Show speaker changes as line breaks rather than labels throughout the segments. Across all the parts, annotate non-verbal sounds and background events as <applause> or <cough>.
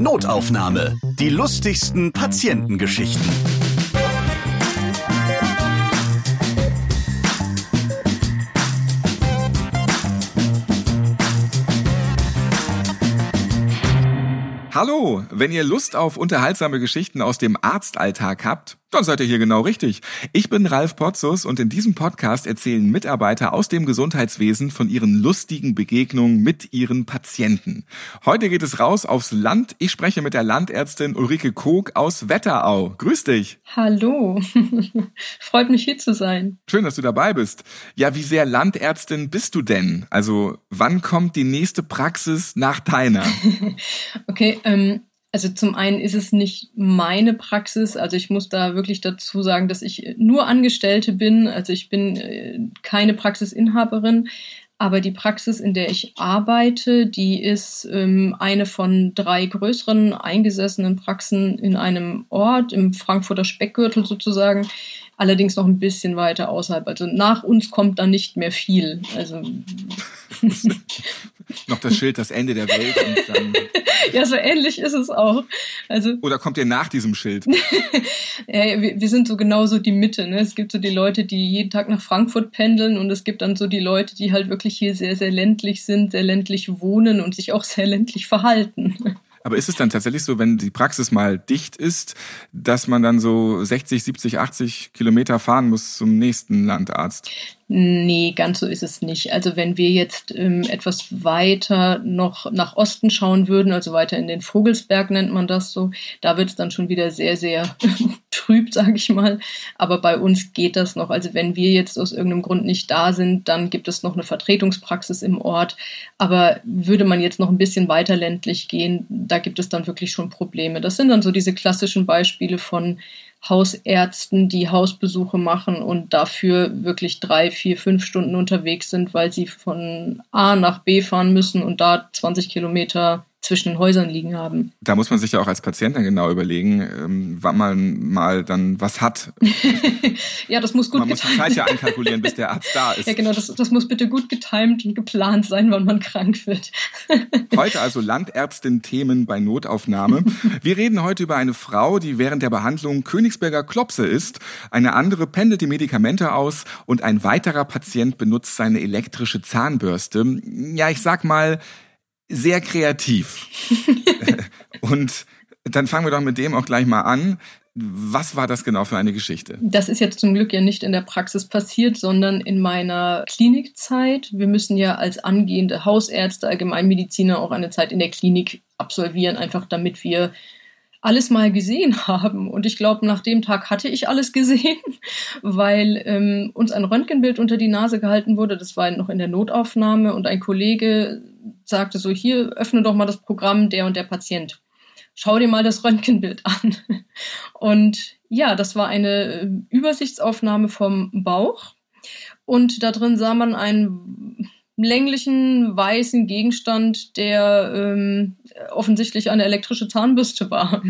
Notaufnahme. Die lustigsten Patientengeschichten.
Hallo, wenn ihr Lust auf unterhaltsame Geschichten aus dem Arztalltag habt, dann seid ihr hier genau richtig. Ich bin Ralf Potzus und in diesem Podcast erzählen Mitarbeiter aus dem Gesundheitswesen von ihren lustigen Begegnungen mit ihren Patienten. Heute geht es raus aufs Land. Ich spreche mit der Landärztin Ulrike Kog aus Wetterau. Grüß dich.
Hallo. <laughs> Freut mich hier zu sein.
Schön, dass du dabei bist. Ja, wie sehr Landärztin bist du denn? Also, wann kommt die nächste Praxis nach deiner? <laughs>
okay, ähm, also zum einen ist es nicht meine Praxis, also ich muss da wirklich dazu sagen, dass ich nur Angestellte bin, also ich bin äh, keine Praxisinhaberin, aber die Praxis, in der ich arbeite, die ist ähm, eine von drei größeren eingesessenen Praxen in einem Ort im Frankfurter Speckgürtel sozusagen, allerdings noch ein bisschen weiter außerhalb. Also nach uns kommt da nicht mehr viel. Also <laughs>
noch das Schild, das Ende der Welt und dann <laughs>
ja, so ähnlich ist es auch. Also,
Oder kommt ihr nach diesem Schild? <laughs>
ja, wir, wir, sind so genauso die Mitte. Ne? Es gibt so die Leute, die jeden Tag nach Frankfurt pendeln und es gibt dann so die Leute, die halt wirklich hier sehr, sehr ländlich sind, sehr ländlich wohnen und sich auch sehr ländlich verhalten.
Aber ist es dann tatsächlich so, wenn die Praxis mal dicht ist, dass man dann so 60, 70, 80 Kilometer fahren muss zum nächsten Landarzt?
Nee, ganz so ist es nicht. Also wenn wir jetzt ähm, etwas weiter noch nach Osten schauen würden, also weiter in den Vogelsberg nennt man das so, da wird es dann schon wieder sehr, sehr <laughs> trüb, sage ich mal. Aber bei uns geht das noch. Also wenn wir jetzt aus irgendeinem Grund nicht da sind, dann gibt es noch eine Vertretungspraxis im Ort. Aber würde man jetzt noch ein bisschen weiter ländlich gehen, da gibt es dann wirklich schon Probleme. Das sind dann so diese klassischen Beispiele von Hausärzten, die Hausbesuche machen und dafür wirklich drei, vier, fünf Stunden unterwegs sind, weil sie von A nach B fahren müssen und da 20 Kilometer zwischen den Häusern liegen haben.
Da muss man sich ja auch als Patient dann genau überlegen, ähm, wann man mal dann was hat. <laughs>
ja, das muss gut
Man muss die Zeit ja <laughs> einkalkulieren, bis der Arzt da ist.
Ja, genau, das, das muss bitte gut getimt und geplant sein, wann man krank wird. <laughs>
heute also Landärztin-Themen bei Notaufnahme. Wir reden heute über eine Frau, die während der Behandlung Königsberger Klopse ist. Eine andere pendelt die Medikamente aus und ein weiterer Patient benutzt seine elektrische Zahnbürste. Ja, ich sag mal, sehr kreativ. <laughs> Und dann fangen wir doch mit dem auch gleich mal an. Was war das genau für eine Geschichte?
Das ist jetzt zum Glück ja nicht in der Praxis passiert, sondern in meiner Klinikzeit. Wir müssen ja als angehende Hausärzte, Allgemeinmediziner auch eine Zeit in der Klinik absolvieren, einfach damit wir alles mal gesehen <laughs> haben. Und ich glaube, nach dem Tag hatte ich alles gesehen, <laughs> weil ähm, uns ein Röntgenbild unter die Nase gehalten wurde. Das war noch in der Notaufnahme und ein Kollege sagte so, hier, öffne doch mal das Programm der und der Patient. Schau dir mal das Röntgenbild an. <laughs> Und ja, das war eine äh, Übersichtsaufnahme vom Bauch. Und da drin sah man einen länglichen weißen Gegenstand, der ähm, offensichtlich eine elektrische Zahnbürste war.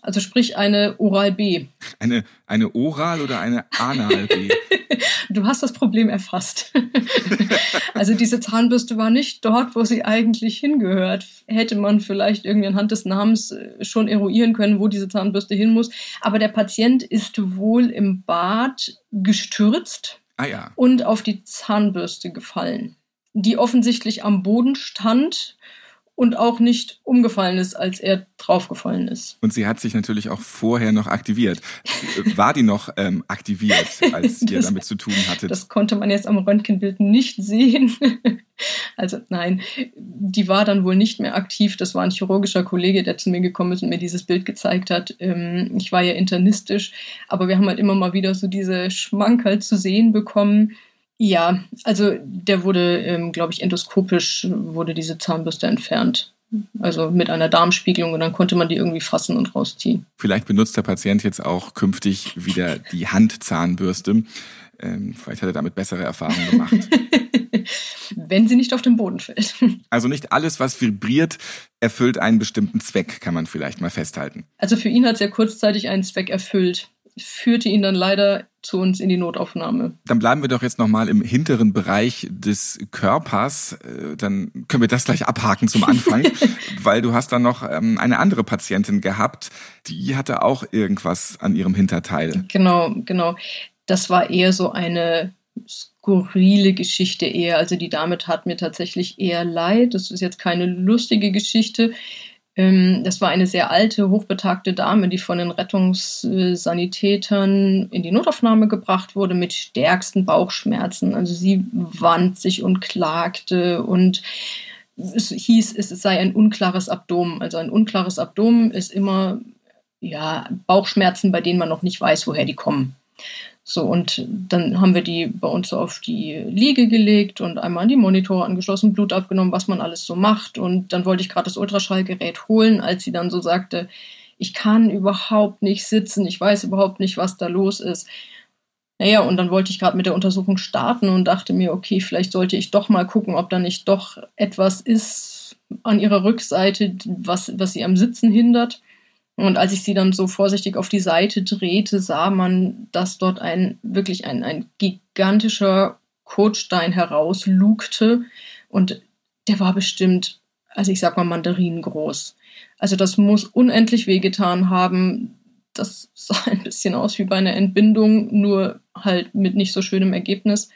Also sprich eine Oral B.
Eine, eine Oral oder eine Anal B? <laughs>
du hast das Problem erfasst. <laughs> also diese Zahnbürste war nicht dort, wo sie eigentlich hingehört. Hätte man vielleicht irgendwie anhand des Namens äh, schon eruieren können, wo diese Zahnbürste hin muss. Aber der Patient ist wohl im Bad gestürzt
ah, ja.
und auf die Zahnbürste gefallen, die offensichtlich am Boden stand und auch nicht umgefallen ist, als er draufgefallen ist.
Und sie hat sich natürlich auch vorher noch aktiviert. War die noch ähm, aktiviert, als das, ihr damit zu tun hattet?
Das konnte man jetzt am Röntgenbild nicht sehen. <laughs> also nein, die war dann wohl nicht mehr aktiv. Das war ein chirurgischer Kollege, der zu mir gekommen ist und mir dieses Bild gezeigt hat. Ähm, ich war ja internistisch, aber wir haben halt immer mal wieder so diese Schmankerl zu sehen bekommen ja, also der wurde, ähm, glaube ich, endoskopisch wurde diese Zahnbürste entfernt. Also mit einer Darmspiegelung und dann konnte man die irgendwie fassen und rausziehen.
Vielleicht benutzt der Patient jetzt auch künftig wieder die Handzahnbürste. Ähm, vielleicht hat er damit bessere Erfahrungen gemacht. <laughs>
Wenn sie nicht auf den Boden fällt. <laughs>
Also nicht alles, was vibriert, erfüllt einen bestimmten Zweck, kann man vielleicht mal festhalten.
Also für ihn hat es ja kurzzeitig einen Zweck erfüllt. Führte ihn dann leider zu uns in die Notaufnahme.
Dann bleiben wir doch jetzt nochmal im hinteren Bereich des Körpers. Äh, dann können wir das gleich abhaken zum Anfang, <laughs> weil du hast dann noch ähm, eine andere Patientin gehabt, die hatte auch irgendwas an ihrem Hinterteil.
Genau, genau. Das war eher so eine skurrile Geschichte eher. Also die Dame tat mir tatsächlich eher leid. Das ist jetzt keine lustige Geschichte. Ähm, das war eine sehr alte, hochbetagte Dame, die von den Rettungssanitätern in die Notaufnahme gebracht wurde mit stärksten Bauchschmerzen. Also sie wand sich und klagte und es hieß, es sei ein unklares Abdomen. Also ein unklares Abdomen ist immer ja, Bauchschmerzen, bei denen man noch nicht weiß, woher die kommen. So, und dann haben wir die bei uns auf die Liege gelegt und einmal an die Monitore angeschlossen, Blut abgenommen, was man alles so macht. Und dann wollte ich gerade das Ultraschallgerät holen, als sie dann so sagte, ich kann überhaupt nicht sitzen, ich weiß überhaupt nicht, was da los ist. Naja, und dann wollte ich gerade mit der Untersuchung starten und dachte mir, okay, vielleicht sollte ich doch mal gucken, ob da nicht doch etwas ist an ihrer Rückseite, was, was sie am Sitzen hindert. Und als ich sie dann so vorsichtig auf die Seite drehte, sah man, dass dort ein wirklich ein, ein gigantischer Kotstein herauslugte. Und der war bestimmt, also ich sag mal, mandarinengroß. Also das muss unendlich wehgetan haben. Das <laughs> sah ein bisschen aus wie bei einer Entbindung, nur halt mit nicht so schönem Ergebnis.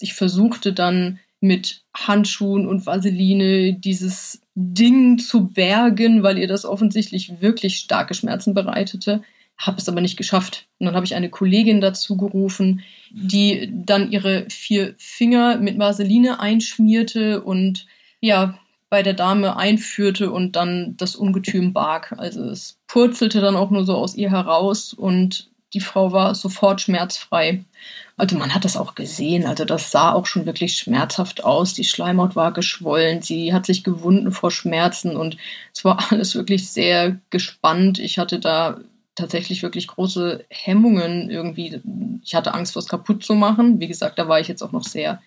Ich versuchte dann mit Handschuhen und Vaseline dieses Ding zu bergen, weil ihr das offensichtlich wirklich starke Schmerzen bereitete. Habe es aber nicht geschafft. Und dann habe ich eine Kollegin dazu gerufen, die dann ihre vier Finger mit Vaseline einschmierte und ja, bei der Dame einführte und dann das Ungetüm barg. Also es purzelte dann auch nur so aus ihr heraus und die Frau war sofort schmerzfrei. Also man hat das auch gesehen, also das sah auch schon wirklich schmerzhaft aus. Die Schleimhaut war geschwollen, sie hat sich gewunden vor Schmerzen und es war <laughs> alles wirklich sehr gespannt. Ich hatte da tatsächlich wirklich große Hemmungen irgendwie. Ich hatte Angst, was kaputt zu machen. Wie gesagt, da war ich jetzt auch noch sehr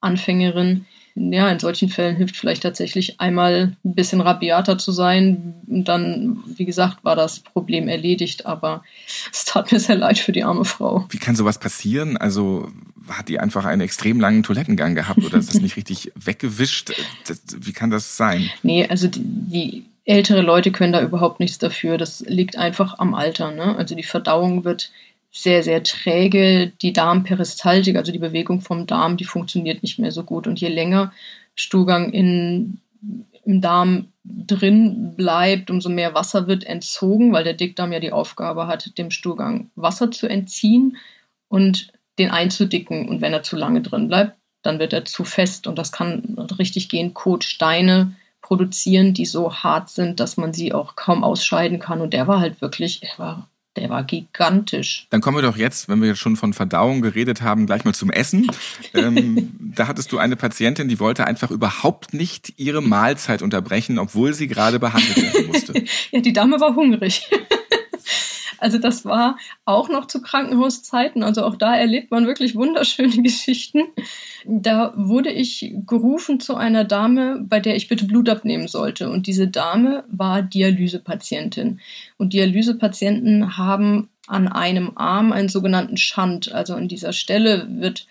Anfängerin ja, in solchen Fällen hilft vielleicht tatsächlich einmal ein bisschen rabiater zu sein. Und dann, wie gesagt, war das Problem erledigt, aber <laughs> es tat mir sehr leid für die arme Frau.
Wie kann sowas passieren? Also hat die einfach einen extrem langen Toilettengang gehabt oder ist das nicht richtig <laughs> weggewischt? Das, wie kann das sein?
Nee, also die, die ältere Leute können da überhaupt nichts dafür. Das liegt einfach am Alter. Ne? Also die Verdauung wird sehr, sehr träge. Die Darmperistaltik, also die Bewegung vom Darm, die funktioniert nicht mehr so gut. Und je länger Stuhlgang in, im Darm drin bleibt, umso mehr Wasser wird entzogen, weil der Dickdarm ja die Aufgabe hat, dem Stuhlgang Wasser zu entziehen und den einzudicken. Und wenn er zu lange drin bleibt, dann wird er zu fest und das kann richtig gehen, Kotsteine produzieren, die so hart sind, dass man sie auch kaum ausscheiden kann. Und der war halt wirklich, er war der war gigantisch.
Dann kommen wir doch jetzt, wenn wir jetzt schon von Verdauung geredet haben, gleich mal zum Essen. ähm, <laughs> da hattest du eine Patientin, die wollte einfach überhaupt nicht ihre Mahlzeit unterbrechen, obwohl sie gerade behandelt werden musste. <laughs>
ja, die Dame war hungrig. Also das war auch noch zu Krankenhauszeiten. Also auch da erlebt man wirklich wunderschöne <laughs> Geschichten. Da wurde ich gerufen zu einer Dame, bei der ich bitte Blut abnehmen sollte. Und diese Dame war Dialysepatientin. Und Dialysepatienten haben an einem Arm einen sogenannten Schand. Also an dieser Stelle wird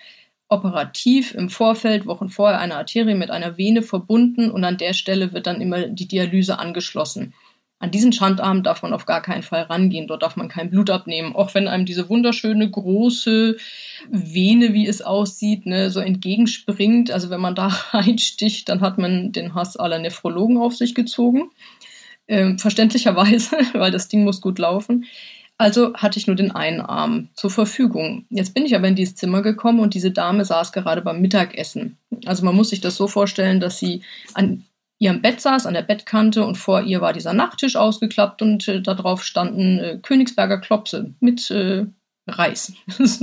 operativ im Vorfeld, Wochen vorher, eine Arterie mit einer Vene verbunden und an der Stelle wird dann immer die Dialyse angeschlossen. An diesen Schandarm darf man auf gar keinen Fall rangehen. Dort darf man kein Blut abnehmen. Auch wenn einem diese wunderschöne große Vene, wie es aussieht, ne, so entgegenspringt. Also wenn man da <laughs> reinsticht, dann hat man den Hass aller Nephrologen auf sich gezogen. Ähm, verständlicherweise, <laughs> weil das Ding muss gut laufen. Also hatte ich nur den einen Arm zur Verfügung. Jetzt bin ich aber in dieses Zimmer gekommen und diese Dame saß gerade beim Mittagessen. Also man muss sich das so vorstellen, dass sie an ihrem Bett saß, an der Bettkante und vor ihr war dieser Nachttisch ausgeklappt und äh, darauf standen äh, Königsberger Klopse mit äh, Reis. <laughs>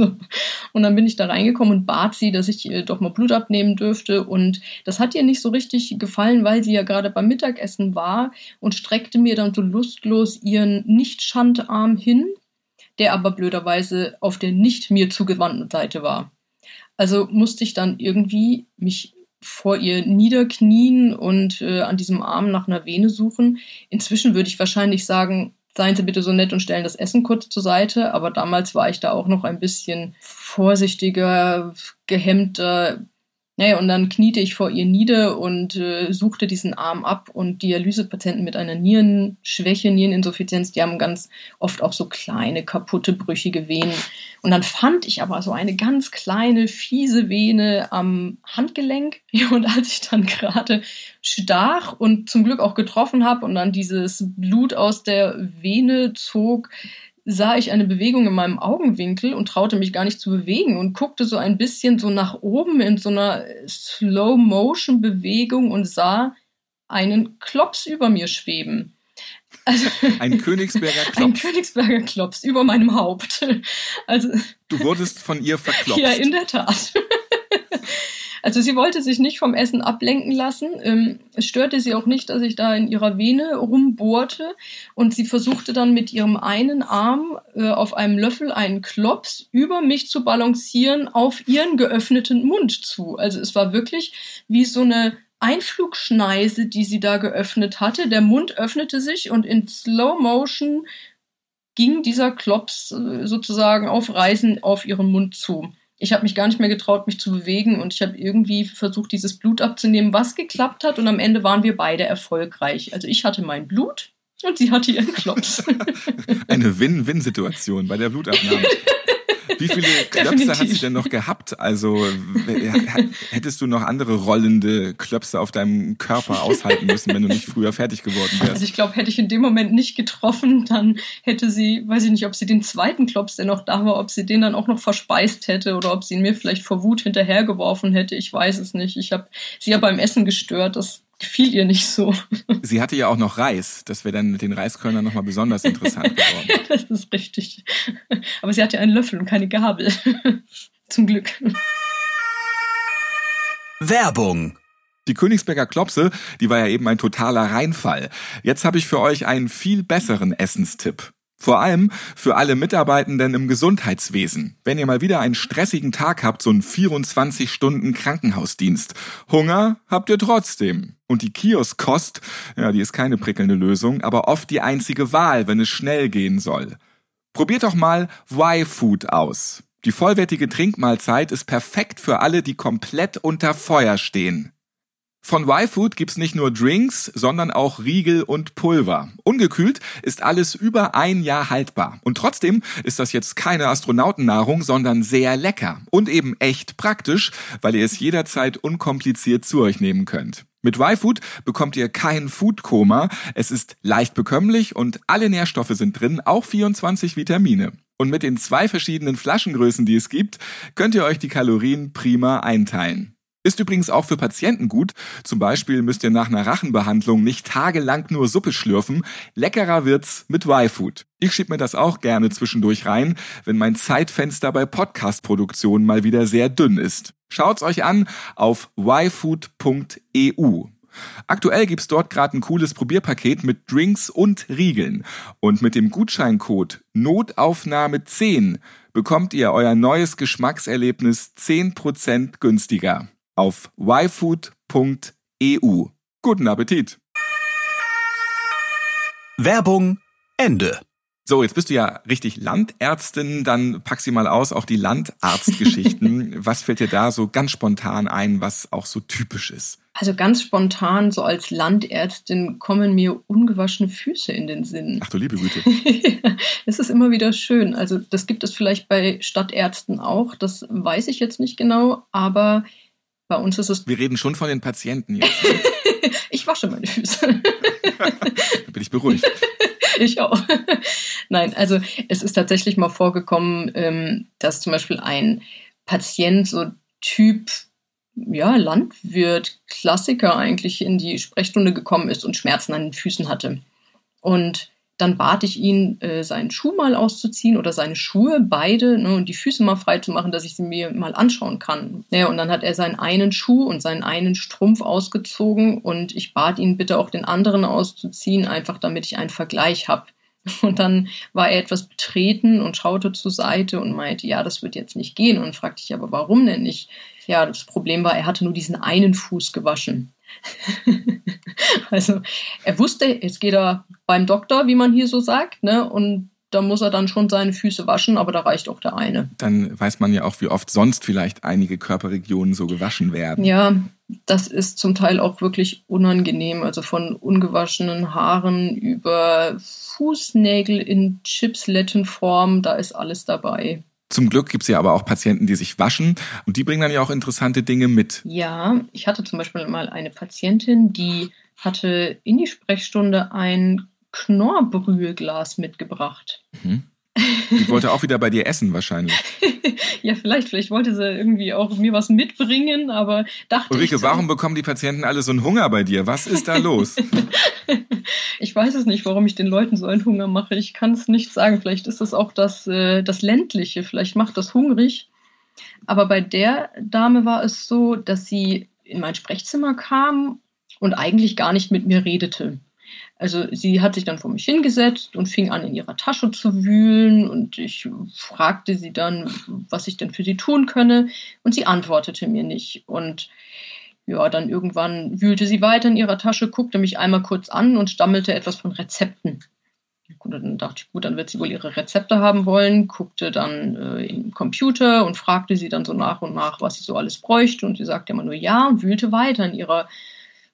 und dann bin ich da reingekommen und bat sie, dass ich äh, doch mal Blut abnehmen dürfte. Und das hat ihr nicht so richtig gefallen, weil sie ja gerade beim Mittagessen war und streckte mir dann so lustlos ihren Nicht-Schandarm hin, der aber blöderweise auf der nicht mir zugewandten Seite war. Also musste ich dann irgendwie mich vor ihr niederknien und äh, an diesem Arm nach einer Vene suchen. Inzwischen würde ich wahrscheinlich sagen, seien Sie bitte so nett und stellen das Essen kurz zur Seite. Aber damals war ich da auch noch ein bisschen vorsichtiger, gehemmter. Naja, und dann kniete ich vor ihr nieder und äh, suchte diesen Arm ab. Und Dialysepatienten mit einer Nierenschwäche, Niereninsuffizienz, die haben ganz oft auch so kleine, kaputte, brüchige Venen. Und dann fand ich aber so eine ganz kleine, fiese Vene am Handgelenk. <laughs> Und als ich dann gerade stach und zum Glück auch getroffen habe und dann dieses Blut aus der Vene zog, sah ich eine Bewegung in meinem Augenwinkel und traute mich gar nicht zu bewegen und guckte so ein bisschen so nach oben in so einer Slow-Motion-Bewegung und sah einen Klops über mir schweben. <laughs>
Also, ein Königsberger Klops.
Ein Königsberger Klops über meinem Haupt. <laughs> Also,
du wurdest von ihr verklopst.
Ja, in der Tat. Also sie wollte sich nicht vom Essen ablenken lassen. Ähm, es störte sie auch nicht, dass ich da in ihrer Vene rumbohrte. Und sie versuchte dann mit ihrem einen Arm äh, auf einem Löffel einen Klops über mich zu balancieren auf ihren geöffneten Mund zu. Also es war wirklich wie so eine Einflugschneise, die sie da geöffnet hatte. Der Mund öffnete sich und in Slow Motion ging dieser Klops äh, sozusagen auf Reisen auf ihren Mund zu ich habe mich gar nicht mehr getraut, mich zu bewegen und ich habe irgendwie versucht, dieses Blut abzunehmen, was geklappt hat und am Ende waren wir beide erfolgreich. Also ich hatte mein Blut und sie hatte ihren Klops. <laughs>
Eine Win-Win-Situation bei der Blutabnahme. <laughs> Wie viele <laughs> Klöpse hat sie denn noch gehabt? Also hättest du noch andere rollende Klöpse auf deinem Körper aushalten müssen, wenn du nicht früher fertig geworden wärst?
Also ich glaube, hätte ich in dem Moment nicht getroffen, dann hätte sie, weiß ich nicht, ob sie den zweiten Klops, der noch da war, ob sie den dann auch noch verspeist hätte oder ob sie ihn mir vielleicht vor Wut hinterhergeworfen hätte. Ich weiß es nicht. Ich habe sie ja beim Essen gestört. Das gefiel ihr nicht so. <laughs>
Sie hatte ja auch noch Reis. Das wäre dann mit den Reiskörnern nochmal besonders interessant geworden.
ja, <laughs> das ist richtig. Aber sie hatte einen Löffel und keine Gabel. <laughs> Zum Glück.
Werbung.
Die Königsberger Klopse, die war ja eben ein totaler Reinfall. Jetzt habe ich für euch einen viel besseren Essenstipp. Vor allem für alle Mitarbeitenden im Gesundheitswesen. Wenn ihr mal wieder einen stressigen Tag habt, so einen 24 Stunden Krankenhausdienst. Hunger habt ihr trotzdem. Und die Kioskkost, ja, die ist keine prickelnde Lösung, aber oft die einzige Wahl, wenn es schnell gehen soll. Probiert doch mal Y-Food aus. Die vollwertige Trinkmahlzeit ist perfekt für alle, die komplett unter Feuer stehen. Von Y-Food gibt's nicht nur Drinks, sondern auch Riegel und Pulver. Ungekühlt ist alles über ein Jahr haltbar. Und trotzdem ist das jetzt keine Astronautennahrung, sondern sehr lecker. Und eben echt praktisch, weil ihr es jederzeit unkompliziert zu euch nehmen könnt. Mit Y-Food bekommt ihr kein Foodkoma. Es ist leicht bekömmlich und alle Nährstoffe sind drin, auch 24 Vitamine. Und mit den zwei verschiedenen Flaschengrößen, die es gibt, könnt ihr euch die Kalorien prima einteilen. Ist übrigens auch für Patienten gut. Zum Beispiel müsst ihr nach einer Rachenbehandlung nicht tagelang nur Suppe schlürfen. Leckerer wird's mit Y-Food. Ich schieb mir das auch gerne zwischendurch rein, wenn mein Zeitfenster bei Podcast-Produktionen mal wieder sehr dünn ist. Schaut's euch an auf yfood.eu. Aktuell gibt's dort gerade ein cooles Probierpaket mit Drinks und Riegeln. Und mit dem Gutscheincode Notaufnahme10 bekommt ihr euer neues Geschmackserlebnis 10% günstiger auf yfood.eu. Guten Appetit!
Werbung Ende.
So, jetzt bist du ja richtig Landärztin, dann pack sie mal aus, auch die Landarztgeschichten. <laughs> was fällt dir da so ganz spontan ein, was auch so typisch ist?
Also ganz spontan, so als Landärztin, kommen mir ungewaschene Füße in den Sinn.
Ach du liebe Güte. <laughs>
Es ist immer wieder schön. Also das gibt es vielleicht bei Stadtärzten auch, das weiß ich jetzt nicht genau, aber bei uns ist es.
Wir reden schon von den Patienten jetzt. <laughs>
ich wasche meine Füße.
da <laughs> bin ich beruhigt.
ich auch. Nein, also es ist tatsächlich mal vorgekommen, ähm, dass zum Beispiel ein Patient so Typ ja, Landwirt, Klassiker eigentlich in die Sprechstunde gekommen ist und Schmerzen an den Füßen hatte. Und dann bat ich ihn, äh, seinen Schuh mal auszuziehen oder seine Schuhe, beide, ne, und die Füße mal frei zu machen, dass ich sie mir mal anschauen kann. Ja, und dann hat er seinen einen Schuh und seinen einen Strumpf ausgezogen und ich bat ihn bitte auch den anderen auszuziehen, einfach damit ich einen Vergleich habe. <laughs> Und dann war er etwas betreten und schaute zur Seite und meinte, ja, das wird jetzt nicht gehen. Und fragte ich aber, warum denn nicht? Ja, das Problem war, er hatte nur diesen einen Fuß gewaschen. <laughs> also er wusste, jetzt geht er beim Doktor, wie man hier so sagt, ne? Und da muss er dann schon seine Füße waschen, aber da reicht auch der eine.
Dann weiß man ja auch, wie oft sonst vielleicht einige Körperregionen so gewaschen werden.
Ja, das ist zum Teil auch wirklich unangenehm. Also von ungewaschenen Haaren über Fußnägel in Chipslettenform, da ist alles dabei.
Zum Glück gibt es ja aber auch Patienten, die sich waschen und die bringen dann ja auch interessante Dinge mit.
Ja, ich hatte zum Beispiel mal eine Patientin, die hatte in die Sprechstunde ein Knorrbrüheglas mitgebracht.
Mhm. Die wollte auch wieder bei dir essen wahrscheinlich. <laughs>
ja, vielleicht. Vielleicht wollte sie irgendwie auch mir was mitbringen, aber dachte
Ulrike,
ich.
So, warum bekommen die Patienten alle so einen Hunger bei dir? Was ist da los? <laughs>
ich weiß es nicht, warum ich den Leuten so einen Hunger mache. Ich kann es nicht sagen. Vielleicht ist es auch das, äh, das Ländliche. Vielleicht macht das hungrig. Aber bei der Dame war es so, dass sie in mein Sprechzimmer kam und eigentlich gar nicht mit mir redete. Also sie hat sich dann vor mich hingesetzt und fing an, in ihrer Tasche zu wühlen und ich fragte sie dann, was ich denn für sie tun könne und sie antwortete mir nicht. Und ja, dann irgendwann wühlte sie weiter in ihrer Tasche, guckte mich einmal kurz an und stammelte etwas von Rezepten. Und dann dachte ich, gut, dann wird sie wohl ihre Rezepte haben wollen, guckte dann äh, im Computer und fragte sie dann so nach und nach, was sie so alles bräuchte. Und sie sagte immer nur ja und wühlte weiter in ihrer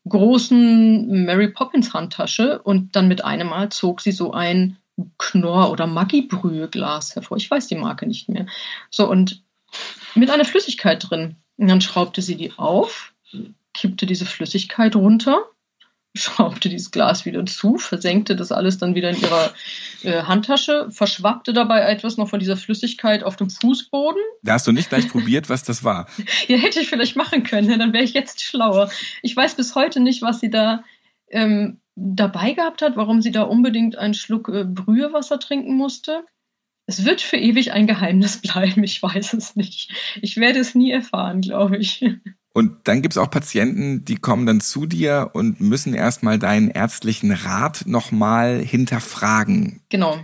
großen Mary Poppins Handtasche und dann mit einem Mal zog sie so ein Knorr- oder Maggi-Brüheglas hervor. Ich weiß die Marke nicht mehr. So und mit einer Flüssigkeit drin. Und dann schraubte sie die auf, kippte diese Flüssigkeit runter schraubte dieses Glas wieder zu, versenkte das alles dann wieder in ihrer äh, Handtasche, verschwappte dabei etwas noch von dieser Flüssigkeit auf dem Fußboden.
Da hast du nicht gleich probiert, was das war. <laughs>
ja, hätte ich vielleicht machen können, dann wäre ich jetzt schlauer. Ich weiß bis heute nicht, was sie da ähm, dabei gehabt hat, warum sie da unbedingt einen Schluck äh, Brühewasser trinken musste. Es wird für ewig ein Geheimnis bleiben, ich weiß es nicht. Ich werde es nie erfahren, glaube ich.
Und dann gibt es auch Patienten, die kommen dann zu dir und müssen erstmal deinen ärztlichen Rat nochmal hinterfragen.
Genau.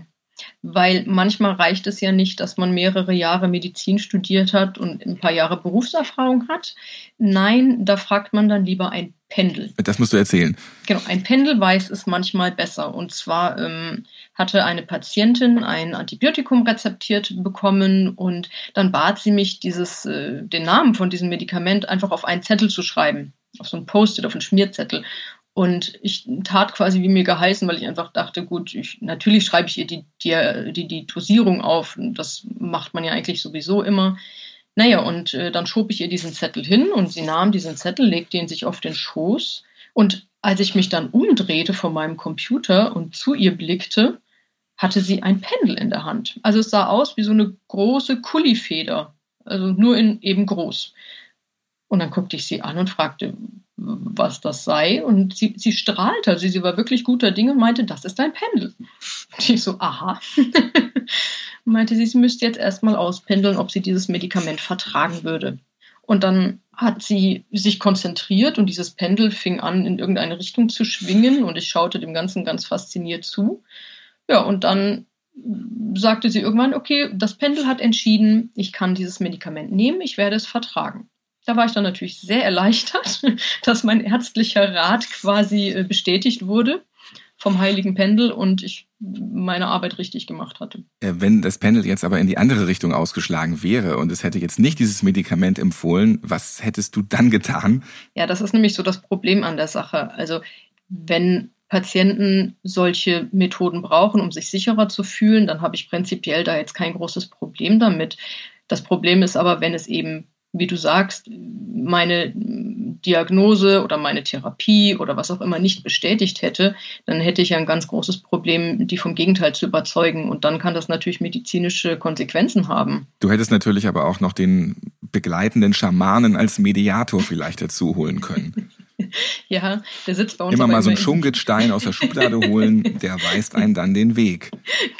Weil manchmal reicht es ja nicht, dass man mehrere Jahre Medizin studiert hat und ein paar Jahre Berufserfahrung hat. Nein, da fragt man dann lieber ein Pendel.
Das musst du erzählen.
Genau, ein Pendel weiß es manchmal besser. Und zwar ähm, hatte eine Patientin ein Antibiotikum rezeptiert bekommen und dann bat sie mich, dieses, äh, den Namen von diesem Medikament einfach auf einen Zettel zu schreiben. Auf so ein Post-it, auf einen Schmierzettel. Und ich tat quasi wie mir geheißen, weil ich einfach dachte, gut, ich, natürlich schreibe ich ihr die, die, die, die Dosierung auf. Das macht man ja eigentlich sowieso immer. Naja, und äh, dann schob ich ihr diesen Zettel hin und sie nahm diesen Zettel, legte ihn sich auf den Schoß. Und als ich mich dann umdrehte von meinem Computer und zu ihr blickte, hatte sie ein Pendel in der Hand. Also es sah aus wie so eine große Kullifeder, also nur in eben groß. Und dann guckte ich sie an und fragte, was das sei. Und sie, sie strahlte, also sie war wirklich guter Dinge und meinte, das ist ein Pendel. Und ich so, aha. <laughs> meinte sie, sie müsste jetzt erstmal auspendeln, ob sie dieses Medikament vertragen würde. Und dann hat sie sich konzentriert und dieses Pendel fing an, in irgendeine Richtung zu schwingen und ich schaute dem Ganzen ganz fasziniert zu. Ja, und dann sagte sie irgendwann, okay, das Pendel hat entschieden, ich kann dieses Medikament nehmen, ich werde es vertragen. Da war ich dann natürlich sehr erleichtert, <laughs> dass mein ärztlicher Rat quasi äh, bestätigt wurde vom heiligen Pendel und ich meine Arbeit richtig gemacht hatte.
Äh, wenn das Pendel jetzt aber in die andere Richtung ausgeschlagen wäre und es hätte jetzt nicht dieses Medikament empfohlen, was hättest du dann getan?
Ja, das ist nämlich so das Problem an der Sache. Also wenn Patienten solche Methoden brauchen, um sich sicherer zu fühlen, dann habe ich prinzipiell da jetzt kein großes Problem damit. Das Problem ist aber, wenn es eben wie du sagst, meine Diagnose oder meine Therapie oder was auch immer nicht bestätigt hätte, dann hätte ich ja ein ganz großes Problem, die vom Gegenteil zu überzeugen. Und dann kann das natürlich medizinische Konsequenzen haben.
Du hättest natürlich aber auch noch den begleitenden Schamanen als Mediator vielleicht dazu holen können. <laughs> <laughs>
ja, der sitzt bei uns.
Immer mal so einen Schungitstein aus der Schublade holen, der <laughs> weist einen dann den Weg.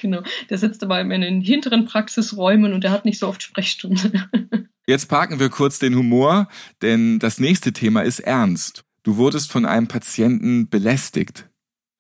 Genau, der sitzt aber in den hinteren Praxisräumen und der hat nicht so oft Sprechstunde. <laughs>
Jetzt parken wir kurz den Humor, denn das nächste Thema ist ernst. Du wurdest von einem Patienten belästigt.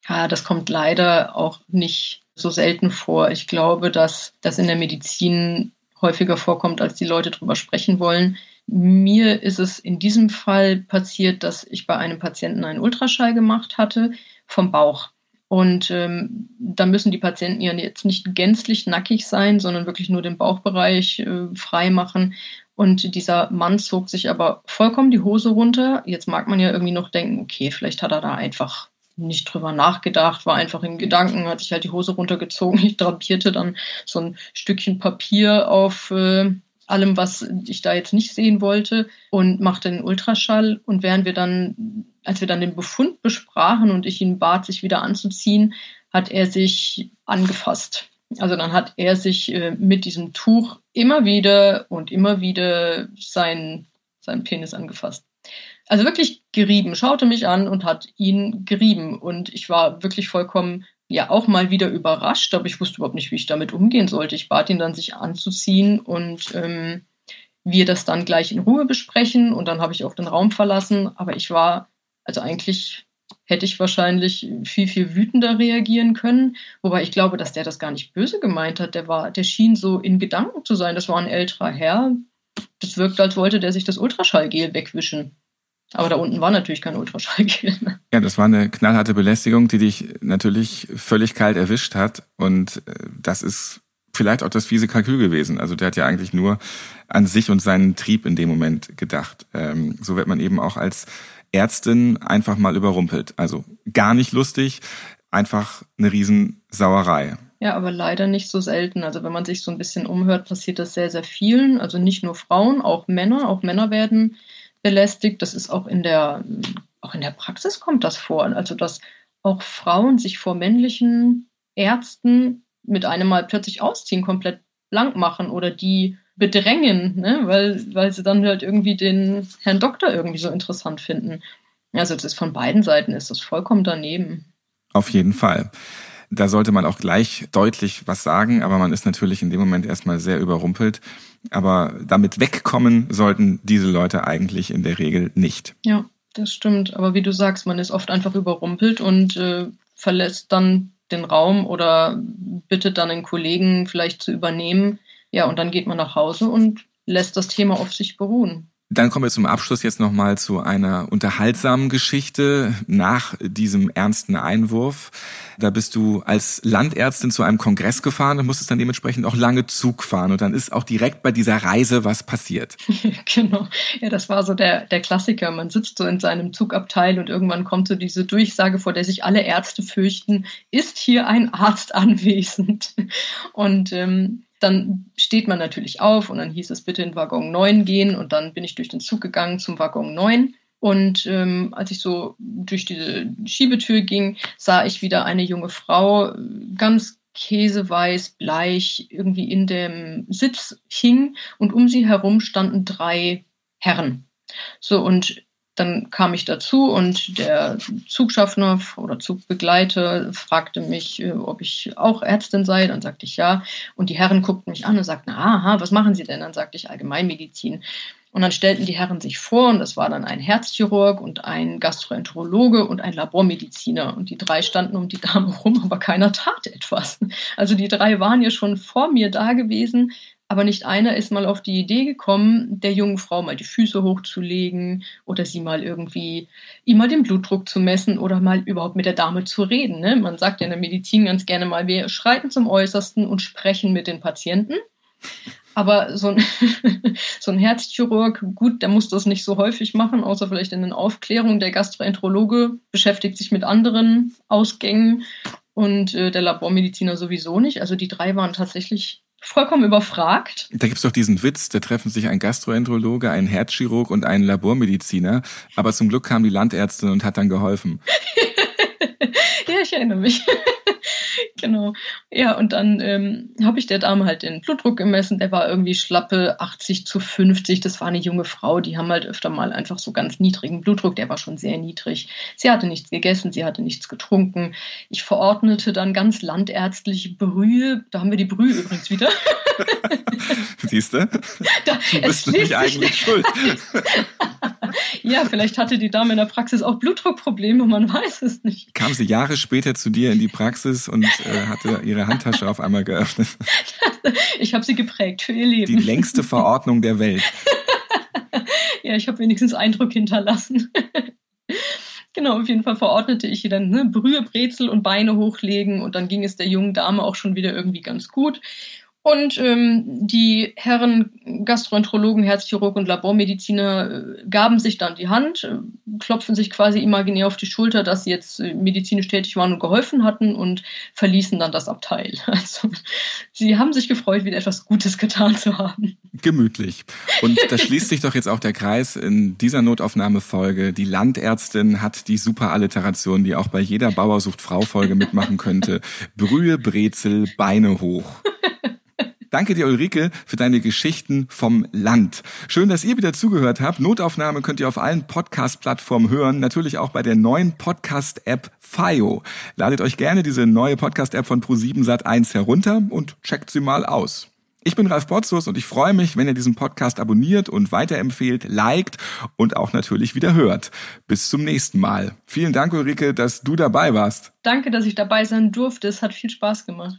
Ja, das kommt leider auch nicht so selten vor. Ich glaube, dass das in der Medizin häufiger vorkommt, als die Leute drüber sprechen wollen. Mir ist es in diesem Fall passiert, dass ich bei einem Patienten einen Ultraschall gemacht hatte vom Bauch. Und ähm, da müssen die Patienten ja jetzt nicht gänzlich nackig sein, sondern wirklich nur den Bauchbereich äh, frei machen. Und dieser Mann zog sich aber vollkommen die Hose runter. Jetzt mag man ja irgendwie noch denken, okay, vielleicht hat er da einfach nicht drüber nachgedacht, war einfach in Gedanken, hat sich halt die Hose runtergezogen. Ich drapierte dann so ein Stückchen Papier auf äh, allem, was ich da jetzt nicht sehen wollte und machte den Ultraschall. Und während wir dann, als wir dann den Befund besprachen und ich ihn bat, sich wieder anzuziehen, hat er sich angefasst. Also dann hat er sich äh, mit diesem Tuch immer wieder und immer wieder sein, seinen Penis angefasst. Also wirklich gerieben, schaute mich an und hat ihn gerieben. Und ich war wirklich vollkommen, ja, auch mal wieder überrascht, aber ich wusste überhaupt nicht, wie ich damit umgehen sollte. Ich bat ihn dann, sich anzuziehen und ähm, wir das dann gleich in Ruhe besprechen. Und dann habe ich auch den Raum verlassen. Aber ich war, also eigentlich hätte ich wahrscheinlich viel, viel wütender reagieren können. Wobei ich glaube, dass der das gar nicht böse gemeint hat. Der war, der schien so in Gedanken zu sein. Das war ein älterer Herr. Das wirkt, als wollte der sich das Ultraschallgel wegwischen. Aber da unten war natürlich kein Ultraschallgel. <laughs>
Ja, das war eine knallharte Belästigung, die dich natürlich völlig kalt erwischt hat. Und äh, das ist vielleicht auch das fiese Kalkül gewesen. Also der hat ja eigentlich nur an sich und seinen Trieb in dem Moment gedacht. Ähm, so wird man eben auch als Ärztin einfach mal überrumpelt. Also gar nicht lustig, einfach eine Riesensauerei.
Ja, aber leider nicht so selten. Also wenn man sich so ein bisschen umhört, passiert das sehr, sehr vielen. Also nicht nur Frauen, auch Männer. Auch Männer werden belästigt. Das ist auch in der, auch in der Praxis kommt das vor. Also dass auch Frauen sich vor männlichen Ärzten mit einem Mal plötzlich ausziehen, komplett blank machen oder die bedrängen, ne? weil, weil sie dann halt irgendwie den Herrn Doktor irgendwie so interessant finden. Also das ist von beiden Seiten ist das vollkommen daneben.
Auf jeden Fall. Da sollte man auch gleich deutlich was sagen, aber man ist natürlich in dem Moment erstmal sehr überrumpelt. Aber damit wegkommen sollten diese Leute eigentlich in der Regel nicht.
Ja, das stimmt. Aber wie du sagst, man ist oft einfach überrumpelt und äh, verlässt dann den Raum oder bittet dann den Kollegen vielleicht zu übernehmen. Ja, und dann geht man nach Hause und lässt das Thema auf sich beruhen.
Dann kommen wir zum Abschluss jetzt nochmal zu einer unterhaltsamen Geschichte nach diesem ernsten Einwurf. Da bist du als Landärztin zu einem Kongress gefahren und musstest dann dementsprechend auch lange Zug fahren. Und dann ist auch direkt bei dieser Reise was passiert. <laughs>
genau. Ja, das war so der, der Klassiker. Man sitzt so in seinem Zugabteil und irgendwann kommt so diese Durchsage, vor der sich alle Ärzte fürchten, ist hier ein Arzt anwesend? Und ähm, dann steht man natürlich auf und dann hieß es bitte in Waggon 9 gehen und dann bin ich durch den Zug gegangen zum Waggon 9. Und ähm, als ich so durch diese Schiebetür ging, sah ich wieder eine junge Frau, ganz käseweiß, bleich, irgendwie in dem Sitz hing und um sie herum standen drei Herren. So, und dann kam ich dazu und der Zugschaffner oder Zugbegleiter fragte mich, äh, ob ich auch Ärztin sei. Dann sagte ich ja. Und die Herren guckten mich an und sagten, aha, was machen Sie denn? Dann sagte ich Allgemeinmedizin. Und dann stellten die Herren sich vor und das war dann ein Herzchirurg und ein Gastroenterologe und ein Labormediziner. Und die drei standen um die Dame rum, aber keiner tat etwas. Also die drei waren ja schon vor mir da gewesen, aber nicht einer ist mal auf die Idee gekommen, der jungen Frau mal die Füße hochzulegen oder sie mal irgendwie, ihm mal den Blutdruck zu messen oder mal überhaupt mit der Dame zu reden. Ne? Man sagt ja in der Medizin ganz gerne mal, wir schreiten zum Äußersten und sprechen mit den Patienten. Aber so ein, <laughs> so ein Herzchirurg, gut, der muss das nicht so häufig machen, außer vielleicht in den Aufklärungen. Der Gastroenterologe beschäftigt sich mit anderen Ausgängen und äh, der Labormediziner sowieso nicht. Also die drei waren tatsächlich vollkommen überfragt.
Da gibt es doch diesen Witz, da treffen sich ein Gastroenterologe, ein Herzchirurg und ein Labormediziner. Aber zum Glück kam die Landärztin und hat dann geholfen. <laughs> <laughs>
ja, ich erinnere mich. <laughs> genau. Ja, und dann ähm, habe ich der Dame halt den Blutdruck gemessen. Der war irgendwie schlappe 80 zu 50. Das war eine junge Frau. Die haben halt öfter mal einfach so ganz niedrigen Blutdruck. Der war schon sehr niedrig. Sie hatte nichts gegessen, sie hatte nichts getrunken. Ich verordnete dann ganz landärztlich Brühe. Da haben wir die Brühe übrigens wieder. <laughs>
Siehst du? Da, du bist nämlich eigentlich schuld. <laughs>
ja, vielleicht hatte die Dame in der Praxis auch Blutdruckprobleme, man weiß es nicht.
Kam sie Jahre später zu dir in die Praxis und äh, hatte ihre Handtasche auf einmal geöffnet. <laughs>
Ich habe sie geprägt für ihr Leben.
Die längste Verordnung der Welt. <laughs>
ja, ich habe wenigstens Eindruck hinterlassen. Genau, auf jeden Fall verordnete ich ihr dann ne, Brühe, Brezel und Beine hochlegen und dann ging es der jungen Dame auch schon wieder irgendwie ganz gut. Und ähm, die Herren Gastroenterologen, Herzchirurg und Labormediziner äh, gaben sich dann die Hand, äh, klopfen sich quasi imaginär auf die Schulter, dass sie jetzt äh, medizinisch tätig waren und geholfen hatten und verließen dann das Abteil. <laughs> Also sie haben sich gefreut, wieder etwas Gutes getan zu haben.
Gemütlich. Und da schließt sich doch jetzt auch der Kreis in dieser Notaufnahmefolge. Die Landärztin hat die super Alliteration, die auch bei jeder Bauersucht Frau Folge mitmachen könnte. Brühe, Brezel, Beine hoch. <laughs> Danke dir, Ulrike, für deine Geschichten vom Land. Schön, dass ihr wieder zugehört habt. Notaufnahme könnt ihr auf allen Podcast-Plattformen hören, natürlich auch bei der neuen Podcast-App FIO. Ladet euch gerne diese neue Podcast-App von Pro7 Sat1 herunter und checkt sie mal aus. Ich bin Ralf Potzus und ich freue mich, wenn ihr diesen Podcast abonniert und weiterempfehlt, liked und auch natürlich wieder hört. Bis zum nächsten Mal. Vielen Dank, Ulrike, dass du dabei warst.
Danke, dass ich dabei sein durfte. Es hat viel Spaß gemacht.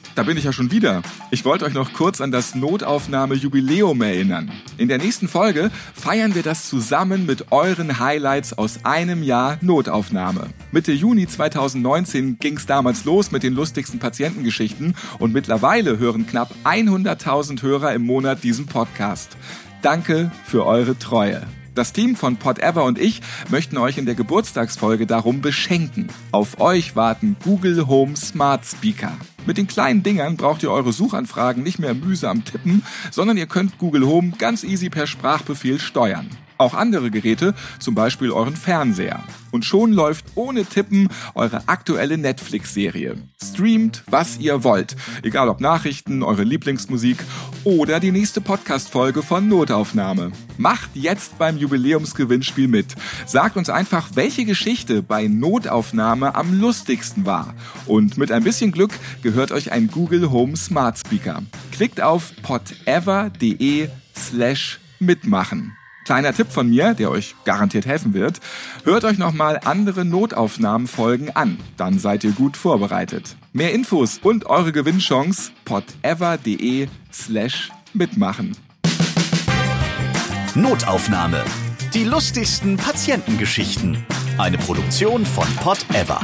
da bin ich ja schon wieder. Ich wollte euch noch kurz an das Notaufnahme-Jubiläum erinnern. In der nächsten Folge feiern wir das zusammen mit euren Highlights aus einem Jahr Notaufnahme. Mitte Juni 2019 ging es damals los mit den lustigsten Patientengeschichten und mittlerweile hören knapp 100.000 Hörer im Monat diesen Podcast. Danke für eure Treue. Das Team von Podever und ich möchten euch in der Geburtstagsfolge darum beschenken. Auf euch warten Google Home Smart Speaker. Mit den kleinen Dingern braucht ihr eure Suchanfragen nicht mehr mühsam tippen, sondern ihr könnt Google Home ganz easy per Sprachbefehl steuern auch andere Geräte, zum Beispiel euren Fernseher. Und schon läuft ohne Tippen eure aktuelle Netflix-Serie. Streamt, was ihr wollt. Egal ob Nachrichten, eure Lieblingsmusik oder die nächste Podcast-Folge von Notaufnahme. Macht jetzt beim Jubiläumsgewinnspiel mit. Sagt uns einfach, welche Geschichte bei Notaufnahme am lustigsten war. Und mit ein bisschen Glück gehört euch ein Google Home Smart Speaker. Klickt auf podever.de slash mitmachen. Kleiner Tipp von mir, der euch garantiert helfen wird. Hört euch nochmal andere Notaufnahmenfolgen an. Dann seid ihr gut vorbereitet. Mehr Infos und eure Gewinnchance podever.de slash mitmachen.
Notaufnahme. Die lustigsten Patientengeschichten. Eine Produktion von Pot Ever.